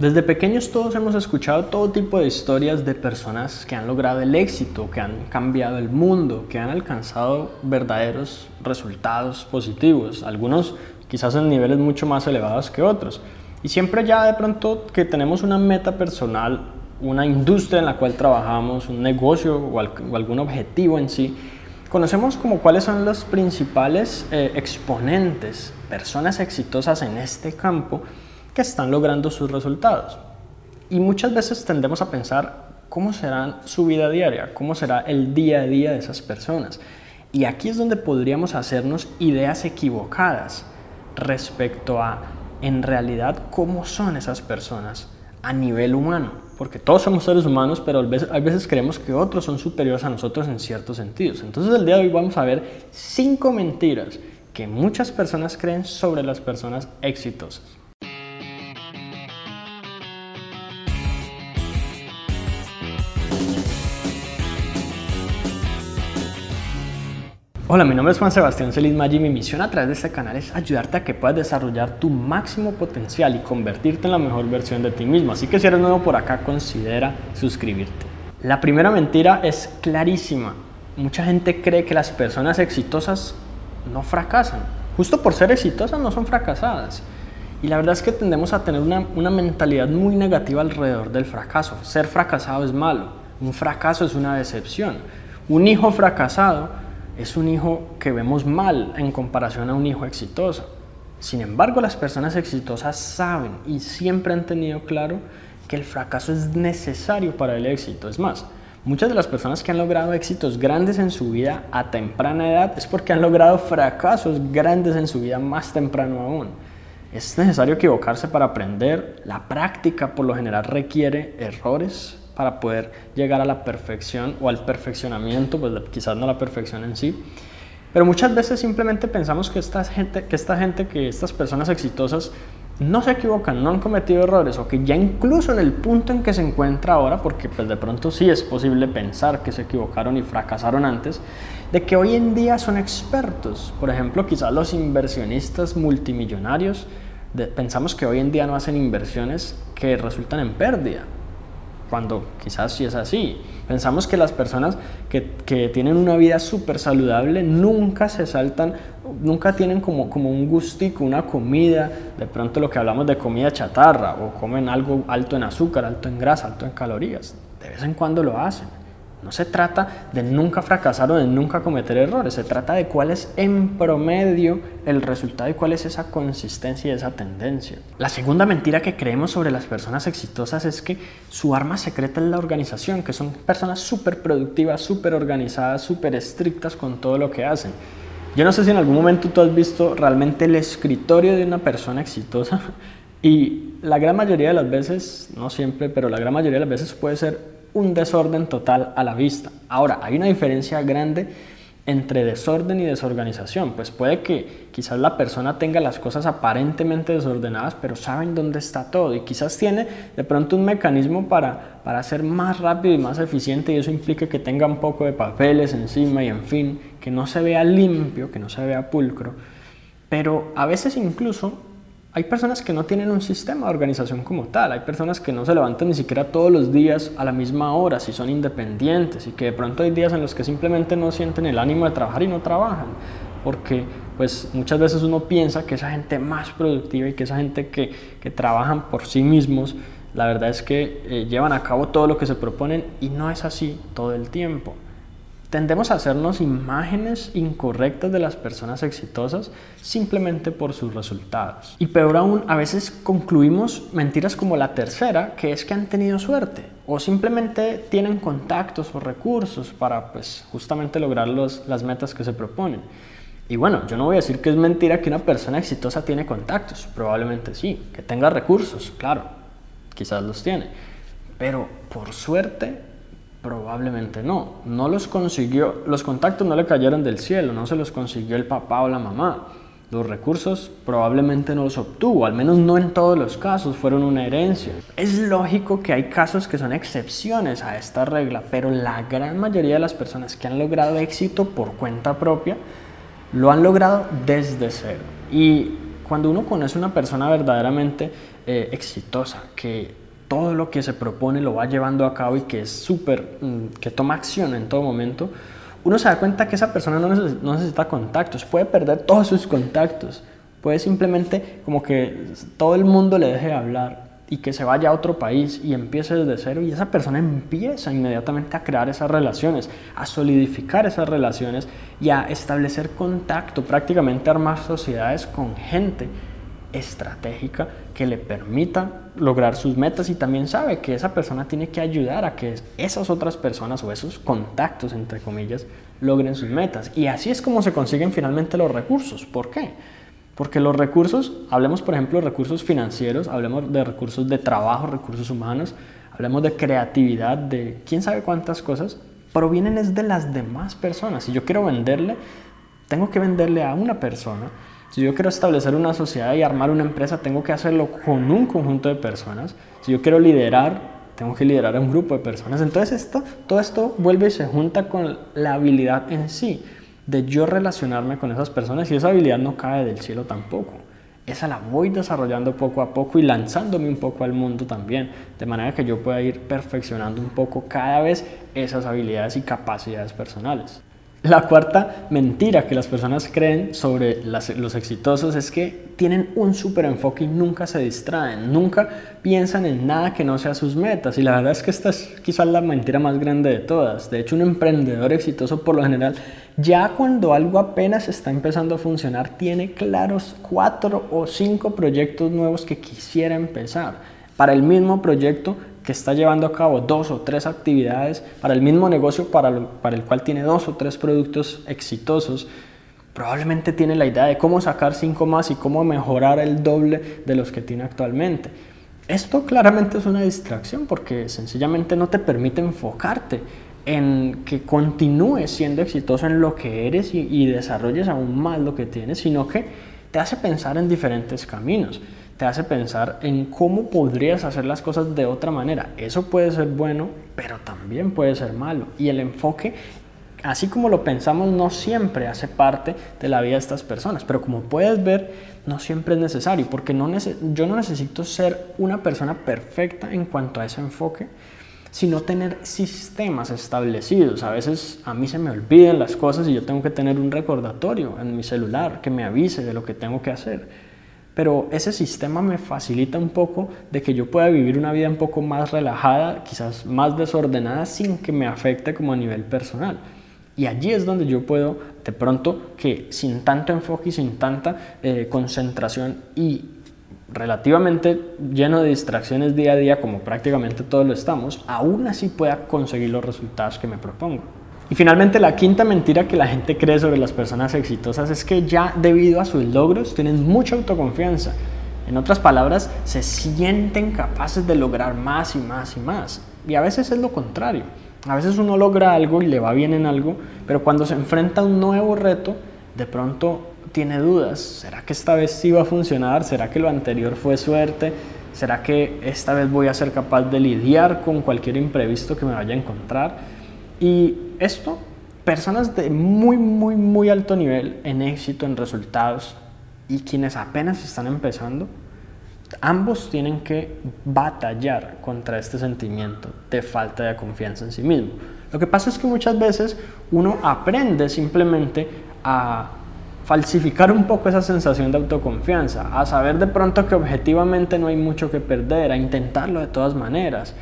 Desde pequeños todos hemos escuchado todo tipo de historias de personas que han logrado el éxito, que han cambiado el mundo, que han alcanzado verdaderos resultados positivos, algunos quizás en niveles mucho más elevados que otros. Y siempre ya de pronto que tenemos una meta personal, una industria en la cual trabajamos, un negocio o, algún objetivo en sí, conocemos como cuáles son los principales eh, exponentes, personas exitosas en este campo que están logrando sus resultados. Y muchas veces tendemos a pensar cómo será su vida diaria, cómo será el día a día de esas personas. Y aquí es donde podríamos hacernos ideas equivocadas respecto a, en realidad, cómo son esas personas a nivel humano. Porque todos somos seres humanos, pero a veces creemos que otros son superiores a nosotros en ciertos sentidos. Entonces el día de hoy vamos a ver cinco mentiras que muchas personas creen sobre las personas exitosas. Hola, mi nombre es Juan Sebastián Celis Maggi y mi misión a través de este canal es ayudarte a que puedas desarrollar tu máximo potencial y convertirte en la mejor versión de ti mismo. Así que si eres nuevo por acá, considera suscribirte. La primera mentira es clarísima. Mucha gente cree que las personas exitosas no fracasan. Justo por ser exitosas no son fracasadas. Y la verdad es que tendemos a tener una, una mentalidad muy negativa alrededor del fracaso. Ser fracasado es malo. Un fracaso es una decepción. Un hijo fracasado es un hijo que vemos mal en comparación a un hijo exitoso. Sin embargo, las personas exitosas saben y siempre han tenido claro que el fracaso es necesario para el éxito. Es más, muchas de las personas que han logrado éxitos grandes en su vida a temprana edad es porque han logrado fracasos grandes en su vida más temprano aún. Es necesario equivocarse para aprender. La práctica por lo general requiere errores, para poder llegar a la perfección o al perfeccionamiento, pues quizás no la perfección en sí. Pero muchas veces simplemente pensamos que esta gente, que esta gente, que estas personas exitosas no se equivocan, no han cometido errores o que ya incluso en el punto en que se encuentra ahora, porque pues de pronto sí es posible pensar que se equivocaron y fracasaron antes, de que hoy en día son expertos. Por ejemplo, quizás los inversionistas multimillonarios, pensamos que hoy en día no hacen inversiones que resultan en pérdida cuando quizás sí es así. Pensamos que las personas que, que tienen una vida súper saludable nunca se saltan, nunca tienen como, como un gustico, una comida, de pronto lo que hablamos de comida chatarra, o comen algo alto en azúcar, alto en grasa, alto en calorías. De vez en cuando lo hacen. No se trata de nunca fracasar o de nunca cometer errores, se trata de cuál es en promedio el resultado y cuál es esa consistencia y esa tendencia. La segunda mentira que creemos sobre las personas exitosas es que su arma secreta es la organización, que son personas súper productivas, súper organizadas, súper estrictas con todo lo que hacen. Yo no sé si en algún momento tú has visto realmente el escritorio de una persona exitosa y la gran mayoría de las veces, no siempre, pero la gran mayoría de las veces puede ser un desorden total a la vista. Ahora, hay una diferencia grande entre desorden y desorganización. Pues puede que quizás la persona tenga las cosas aparentemente desordenadas, pero saben dónde está todo y quizás tiene de pronto un mecanismo para, para ser más rápido y más eficiente y eso implica que tenga un poco de papeles encima y en fin, que no se vea limpio, que no se vea pulcro. Pero a veces incluso hay personas que no tienen un sistema de organización como tal, hay personas que no se levantan ni siquiera todos los días a la misma hora, si son independientes, y que de pronto hay días en los que simplemente no sienten el ánimo de trabajar y no trabajan, porque pues muchas veces uno piensa que esa gente más productiva y que esa gente que, que trabajan por sí mismos, la verdad es que eh, llevan a cabo todo lo que se proponen y no es así todo el tiempo. Tendemos a hacernos imágenes incorrectas de las personas exitosas simplemente por sus resultados. Y peor aún, a veces concluimos mentiras como la tercera, que es que han tenido suerte o simplemente tienen contactos o recursos para pues justamente lograr las metas que se proponen. Y bueno, yo no voy a decir que es mentira que una persona exitosa tiene contactos, probablemente sí, que tenga recursos, claro, quizás los tiene, pero por suerte Probablemente no. No los consiguió, los contactos no le cayeron del cielo, no se los consiguió el papá o la mamá. Los recursos probablemente no los obtuvo, al menos no en todos los casos, fueron una herencia. Es lógico que hay casos que son excepciones a esta regla, pero la gran mayoría de las personas que han logrado éxito por cuenta propia lo han logrado desde cero. Y cuando uno conoce una persona verdaderamente eh, exitosa, que todo lo que se propone lo va llevando a cabo y que es súper, mm, que toma acción en todo momento, uno se da cuenta que esa persona no necesita, contactos, puede perder todos sus contactos, puede simplemente como que todo el mundo le deje de hablar y que se vaya a otro país y empiece desde cero y esa persona empieza inmediatamente a crear esas relaciones, a solidificar esas relaciones y a establecer contacto, prácticamente armar sociedades con gente estratégica que le permita lograr sus metas y también sabe que esa persona tiene que ayudar a que esas otras personas o esos contactos, entre comillas, logren sus metas. Y así es como se consiguen finalmente los recursos. ¿Por qué? Porque los recursos, hablemos por ejemplo de recursos financieros, hablemos de recursos de trabajo, recursos humanos, hablemos de creatividad, de quién sabe cuántas cosas, provienen es de las demás personas. Si yo quiero venderle, tengo que venderle a una persona. Si yo quiero establecer una sociedad y armar una empresa, tengo que hacerlo con un conjunto de personas. Si yo quiero liderar, tengo que liderar a un grupo de personas. Entonces esto, todo esto vuelve y se junta con la habilidad en sí de yo relacionarme con esas personas y esa habilidad no cae del cielo tampoco. Esa la voy desarrollando poco a poco y lanzándome un poco al mundo también, de manera que yo pueda ir perfeccionando un poco cada vez esas habilidades y capacidades personales. La cuarta mentira que las personas creen sobre los exitosos es que tienen un súper enfoque y nunca se distraen, nunca piensan en nada que no sea sus metas. Y la verdad es que esta es quizás la mentira más grande de todas. De hecho, un emprendedor exitoso por lo general, ya cuando algo apenas está empezando a funcionar, tiene claros cuatro o cinco proyectos nuevos que quisiera empezar. Para el mismo proyecto que está llevando a cabo dos o tres actividades para el mismo negocio para, para el cual tiene dos o tres productos exitosos, probablemente tiene la idea de cómo sacar cinco más y cómo mejorar el doble de los que tiene actualmente. Esto claramente es una distracción porque sencillamente no te permite enfocarte en que continúes siendo exitoso en lo que eres y desarrolles aún más lo que tienes, sino que te hace pensar en diferentes caminos te hace pensar en cómo podrías hacer las cosas de otra manera. Eso puede ser bueno, pero también puede ser malo. Y el enfoque, así como lo pensamos, no siempre hace parte de la vida de estas personas. Pero como puedes ver, no siempre es necesario, porque no yo no necesito ser una persona perfecta en cuanto a ese enfoque, sino tener sistemas establecidos. A veces a mí se me olvidan las cosas y yo tengo que tener un recordatorio en mi celular que me avise de lo que tengo que hacer pero ese sistema me facilita un poco de que yo pueda vivir una vida un poco más relajada, quizás más desordenada, sin que me afecte como a nivel personal. Y allí es donde yo puedo, de pronto, que sin tanto enfoque y sin tanta eh, concentración y relativamente lleno de distracciones día a día, como prácticamente todos lo estamos, aún así pueda conseguir los resultados que me propongo. Y finalmente la quinta mentira que la gente cree sobre las personas exitosas es que ya debido a sus logros tienen mucha autoconfianza. En otras palabras, se sienten capaces de lograr más y más y más. Y a veces es lo contrario. A veces uno logra algo y le va bien en algo, pero cuando se enfrenta a un nuevo reto, de pronto tiene dudas. ¿Será que esta vez sí va a funcionar? ¿Será que lo anterior fue suerte? ¿Será que esta vez voy a ser capaz de lidiar con cualquier imprevisto que me vaya a encontrar? Y esto, personas de muy, muy, muy alto nivel en éxito, en resultados, y quienes apenas están empezando, ambos tienen que batallar contra este sentimiento de falta de confianza en sí mismo. Lo que pasa es que muchas veces uno aprende simplemente a falsificar un poco esa sensación de autoconfianza, a saber de pronto que objetivamente no hay mucho que perder, a intentarlo de todas maneras,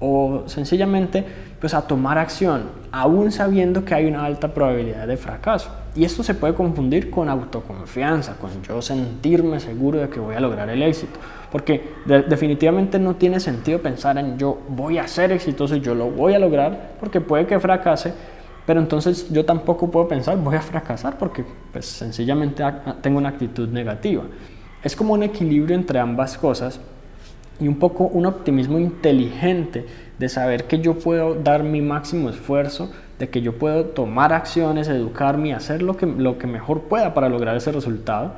o sencillamente pues a tomar acción, aún sabiendo que hay una alta probabilidad de fracaso. Y esto se puede confundir con autoconfianza, con yo sentirme seguro de que voy a lograr el éxito. Porque definitivamente no tiene sentido pensar en yo voy a ser exitoso y yo lo voy a lograr, porque puede que fracase, pero entonces yo tampoco puedo pensar voy a fracasar porque pues sencillamente tengo una actitud negativa. Es como un equilibrio entre ambas cosas y un poco un optimismo inteligente de saber que yo puedo dar mi máximo esfuerzo, de que yo puedo tomar acciones, educarme y hacer lo que, lo que mejor pueda para lograr ese resultado,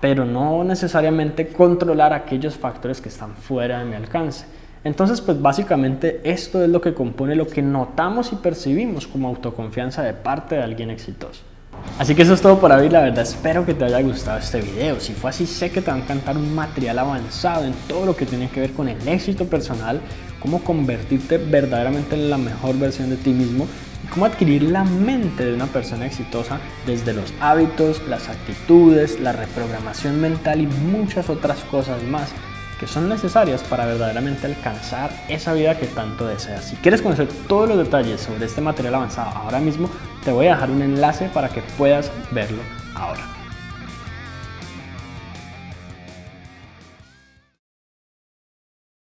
pero no necesariamente controlar aquellos factores que están fuera de mi alcance. Entonces, pues básicamente esto es lo que compone lo que notamos y percibimos como autoconfianza de parte de alguien exitoso. Así que eso es todo por hoy, la verdad espero que te haya gustado este video. Si fue así, sé que te va a encantar un material avanzado en todo lo que tiene que ver con el éxito personal, cómo convertirte verdaderamente en la mejor versión de ti mismo y cómo adquirir la mente de una persona exitosa desde los hábitos, las actitudes, la reprogramación mental y muchas otras cosas más que son necesarias para verdaderamente alcanzar esa vida que tanto deseas. Si quieres conocer todos los detalles sobre este material avanzado ahora mismo, te voy a dejar un enlace para que puedas verlo ahora.